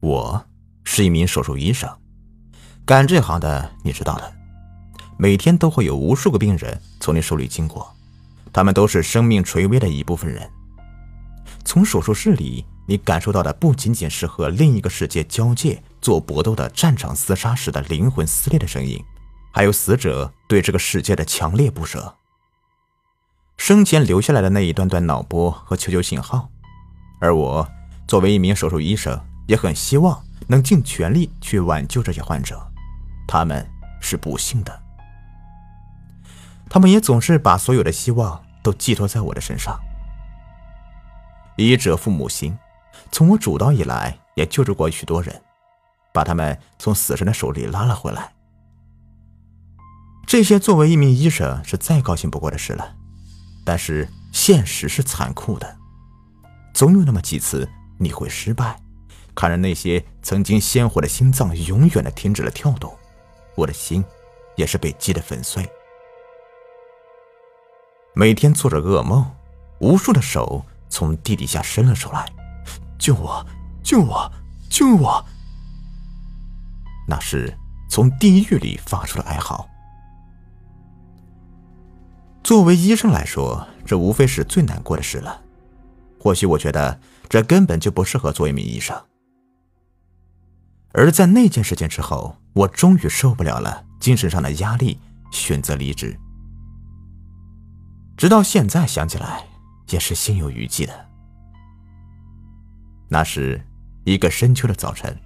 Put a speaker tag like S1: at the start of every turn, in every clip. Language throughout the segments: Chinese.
S1: 我是一名手术医生，干这行的你知道的，每天都会有无数个病人从你手里经过，他们都是生命垂危的一部分人。从手术室里，你感受到的不仅仅是和另一个世界交界做搏斗的战场厮杀时的灵魂撕裂的声音，还有死者对这个世界的强烈不舍。生前留下来的那一段段脑波和求救信号，而我作为一名手术医生，也很希望能尽全力去挽救这些患者。他们是不幸的，他们也总是把所有的希望都寄托在我的身上。医者父母心，从我主刀以来，也救助过许多人，把他们从死神的手里拉了回来。这些作为一名医生是再高兴不过的事了。但是现实是残酷的，总有那么几次你会失败。看着那些曾经鲜活的心脏永远的停止了跳动，我的心也是被击得粉碎。每天做着噩梦，无数的手从地底下伸了出来，救我，救我，救我！那是从地狱里发出的哀嚎。作为医生来说，这无非是最难过的事了。或许我觉得这根本就不适合做一名医生。而在那件事情之后，我终于受不了了精神上的压力，选择离职。直到现在想起来，也是心有余悸的。那是一个深秋的早晨，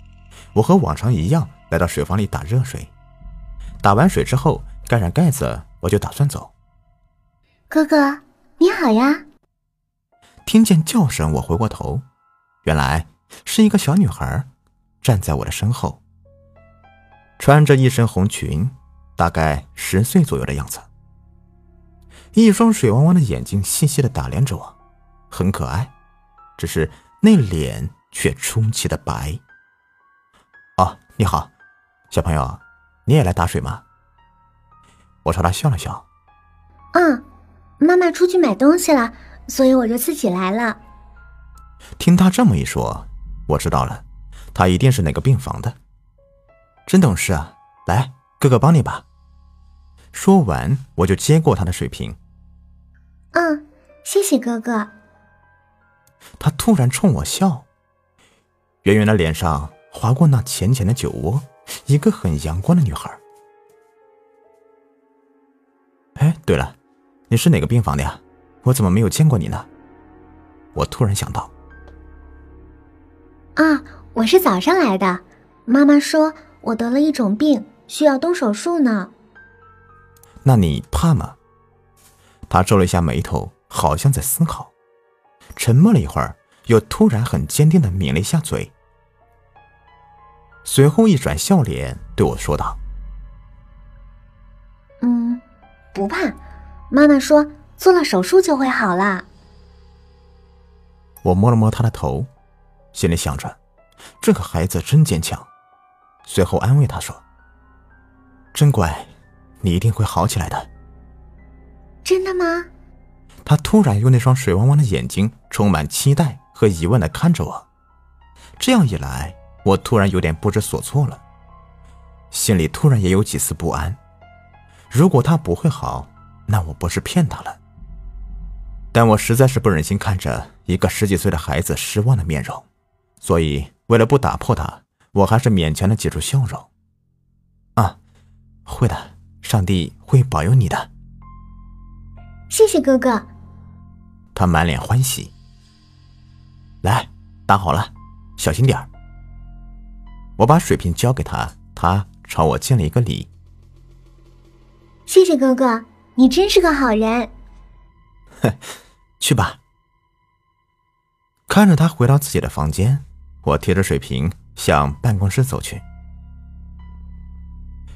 S1: 我和往常一样来到水房里打热水。打完水之后，盖上盖子，我就打算走。
S2: 哥哥，你好呀！
S1: 听见叫声，我回过头，原来是一个小女孩站在我的身后，穿着一身红裙，大概十岁左右的样子，一双水汪汪的眼睛细细的打量着我，很可爱，只是那脸却出奇的白。哦，你好，小朋友，你也来打水吗？我朝他笑了笑。
S2: 嗯。妈妈出去买东西了，所以我就自己来了。
S1: 听他这么一说，我知道了，他一定是哪个病房的。真懂事啊！来，哥哥帮你吧。说完，我就接过他的水瓶。
S2: 嗯，谢谢哥哥。
S1: 他突然冲我笑，圆圆的脸上划过那浅浅的酒窝，一个很阳光的女孩。哎，对了。你是哪个病房的呀？我怎么没有见过你呢？我突然想到。
S2: 啊，我是早上来的。妈妈说我得了一种病，需要动手术呢。
S1: 那你怕吗？他皱了一下眉头，好像在思考，沉默了一会儿，又突然很坚定的抿了一下嘴，随后一转笑脸对我说道：“
S2: 嗯，不怕。”妈妈说：“做了手术就会好了。”
S1: 我摸了摸他的头，心里想着：“这个孩子真坚强。”随后安慰他说：“真乖，你一定会好起来的。”
S2: 真的吗？
S1: 他突然用那双水汪汪的眼睛，充满期待和疑问的看着我。这样一来，我突然有点不知所措了，心里突然也有几丝不安。如果他不会好，那我不是骗他了，但我实在是不忍心看着一个十几岁的孩子失望的面容，所以为了不打破它，我还是勉强的挤出笑容。啊，会的，上帝会保佑你的。
S2: 谢谢哥哥。
S1: 他满脸欢喜。来，打好了，小心点儿。我把水瓶交给他，他朝我敬了一个礼。
S2: 谢谢哥哥。你真是个好人。
S1: 哼，去吧。看着他回到自己的房间，我提着水瓶向办公室走去。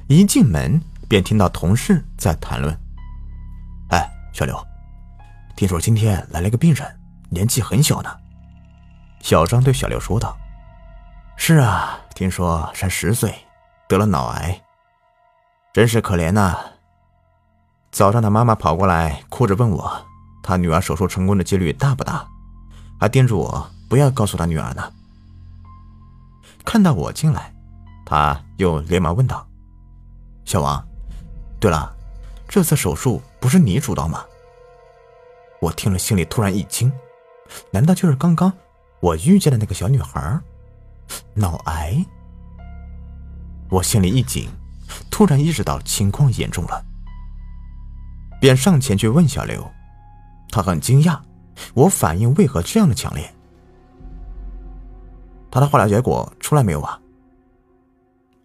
S1: 一进门便听到同事在谈论：“哎，小刘，听说今天来了个病人，年纪很小呢。”小张对小刘说道：“是啊，听说才十岁，得了脑癌，真是可怜呐。”早上，他妈妈跑过来，哭着问我：“他女儿手术成功的几率大不大？”还叮嘱我不要告诉他女儿呢。看到我进来，他又连忙问道：“小王，对了，这次手术不是你主刀吗？”我听了，心里突然一惊，难道就是刚刚我遇见的那个小女孩？脑癌？我心里一紧，突然意识到情况严重了，便上前去问小刘。他很惊讶，我反应为何这样的强烈？他的化疗结果出来没有啊？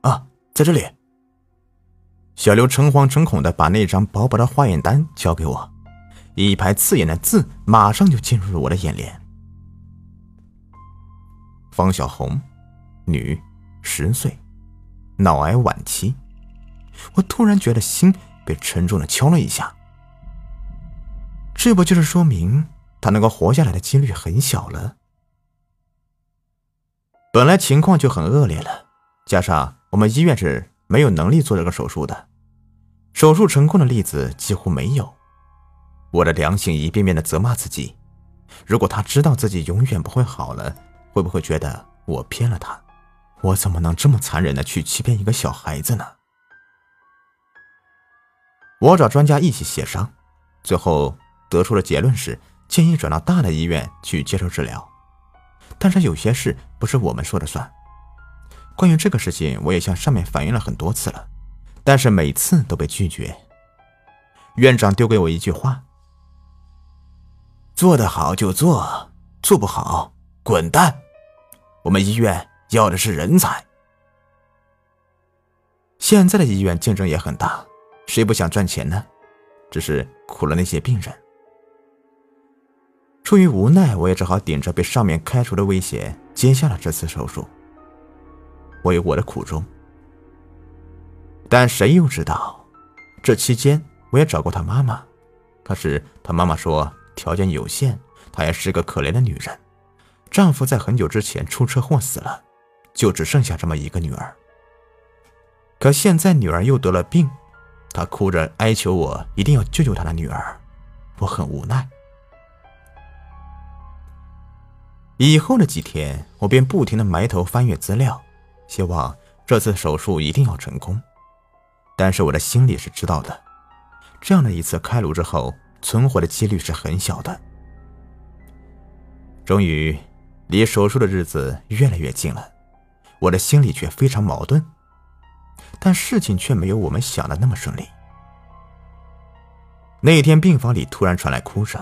S1: 啊，在这里。小刘诚惶诚恐的把那张薄薄的化验单交给我，一排刺眼的字马上就进入了我的眼帘。方小红，女，十岁，脑癌晚期。我突然觉得心被沉重的敲了一下。这不就是说明他能够活下来的几率很小了？本来情况就很恶劣了，加上我们医院是没有能力做这个手术的，手术成功的例子几乎没有。我的良心一遍遍的责骂自己：如果他知道自己永远不会好了，会不会觉得我骗了他？我怎么能这么残忍的去欺骗一个小孩子呢？我找专家一起协商，最后得出的结论是建议转到大的医院去接受治疗。但是有些事不是我们说了算。关于这个事情，我也向上面反映了很多次了，但是每次都被拒绝。院长丢给我一句话：“做得好就做，做不好滚蛋。我们医院要的是人才。现在的医院竞争也很大，谁不想赚钱呢？只是苦了那些病人。”出于无奈，我也只好顶着被上面开除的威胁接下了这次手术。我有我的苦衷，但谁又知道，这期间我也找过他妈妈，可是他妈妈说条件有限，她也是个可怜的女人，丈夫在很久之前出车祸死了，就只剩下这么一个女儿。可现在女儿又得了病，她哭着哀求我一定要救救她的女儿，我很无奈。以后的几天，我便不停的埋头翻阅资料，希望这次手术一定要成功。但是我的心里是知道的，这样的一次开颅之后，存活的几率是很小的。终于，离手术的日子越来越近了，我的心里却非常矛盾。但事情却没有我们想的那么顺利。那天病房里突然传来哭声，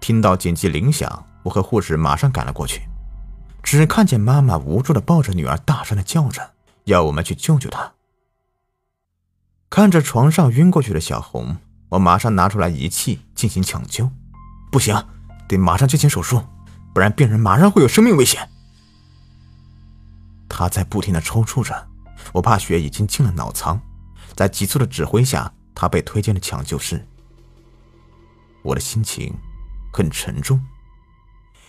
S1: 听到紧急铃响。我和护士马上赶了过去，只看见妈妈无助的抱着女儿，大声的叫着，要我们去救救她。看着床上晕过去的小红，我马上拿出来仪器进行抢救。不行，得马上进行手术，不然病人马上会有生命危险。她在不停的抽搐着，我怕血已经进了脑舱，在急促的指挥下，她被推进了抢救室。我的心情很沉重。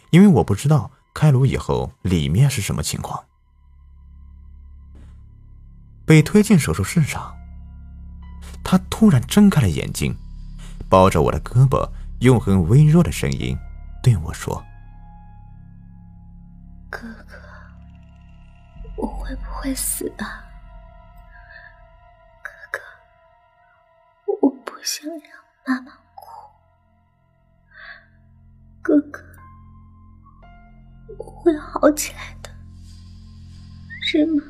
S1: 因为我不知道开颅以后里面是什么情况。被推进手术室上，他突然睁开了眼睛，抱着我的胳膊，用很微弱的声音对我说：“
S2: 哥哥，我会不会死啊？哥哥，我不想让妈妈哭。哥哥。”会好起来的，是吗？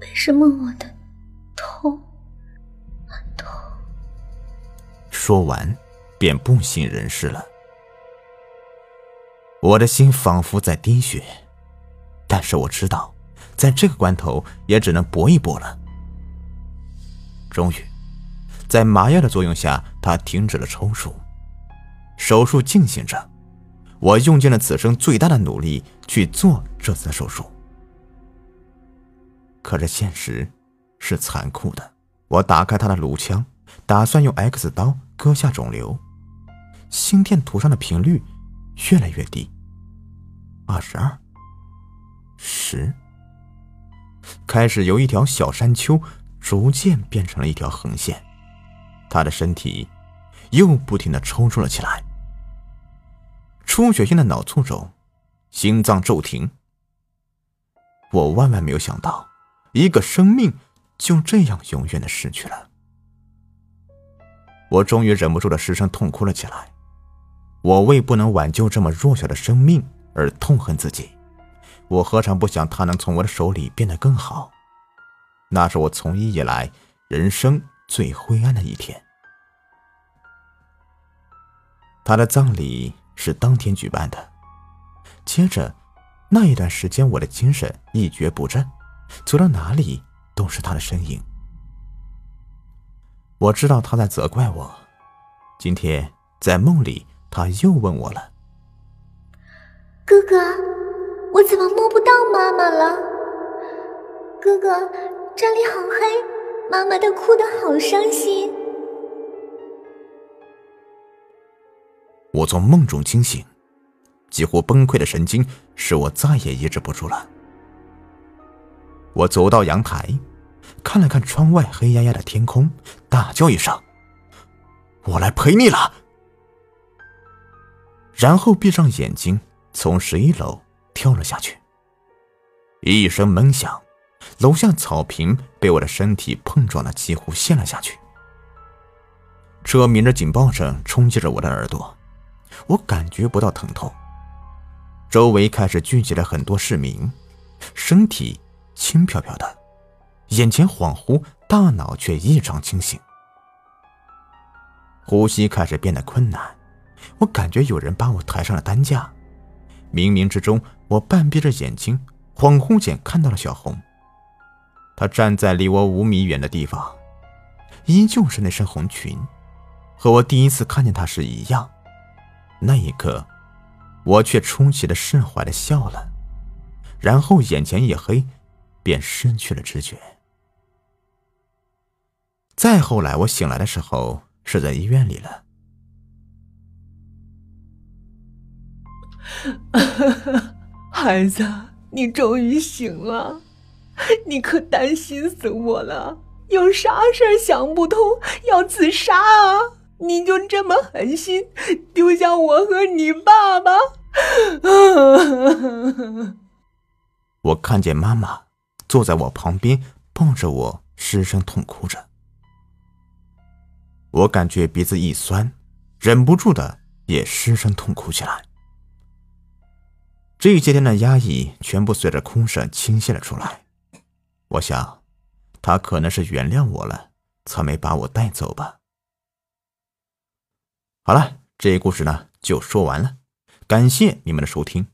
S2: 为什么我的头很痛？
S1: 说完，便不省人事了。我的心仿佛在滴血，但是我知道，在这个关头也只能搏一搏了。终于，在麻药的作用下，他停止了抽搐，手术进行着。我用尽了此生最大的努力去做这次手术，可是现实是残酷的。我打开他的颅腔，打算用 X 刀割下肿瘤，心电图上的频率越来越低，二十二，十，开始由一条小山丘逐渐变成了一条横线，他的身体又不停的抽搐了起来。出血性的脑卒中，心脏骤停，我万万没有想到，一个生命就这样永远的逝去了。我终于忍不住的失声痛哭了起来。我为不能挽救这么弱小的生命而痛恨自己。我何尝不想他能从我的手里变得更好？那是我从医以来人生最灰暗的一天。他的葬礼是当天举办的，接着那一段时间，我的精神一蹶不振，走到哪里都是他的身影。我知道他在责怪我。今天在梦里，他又问我了：“
S2: 哥哥，我怎么摸不到妈妈了？哥哥，这里好黑，妈妈都哭得好伤心。”
S1: 我从梦中惊醒，几乎崩溃的神经使我再也抑制不住了。我走到阳台，看了看窗外黑压压的天空，大叫一声：“我来陪你了！”然后闭上眼睛，从十一楼跳了下去。一声闷响，楼下草坪被我的身体碰撞的几乎陷了下去。车鸣着警报声冲击着我的耳朵。我感觉不到疼痛。周围开始聚集了很多市民，身体轻飘飘的，眼前恍惚，大脑却异常清醒。呼吸开始变得困难，我感觉有人把我抬上了担架。冥冥之中，我半闭着眼睛，恍惚间看到了小红。她站在离我五米远的地方，依旧是那身红裙，和我第一次看见她时一样。那一刻，我却出奇的释怀的笑了，然后眼前一黑，便失去了知觉。再后来，我醒来的时候是在医院里了。
S3: 孩子，你终于醒了，你可担心死我了，有啥事想不通要自杀啊？你就这么狠心丢下我和你爸爸？
S1: 我看见妈妈坐在我旁边，抱着我失声痛哭着。我感觉鼻子一酸，忍不住的也失声痛哭起来。这些天的压抑全部随着哭声倾泻了出来。我想，他可能是原谅我了，才没把我带走吧。好了，这一故事呢就说完了，感谢你们的收听。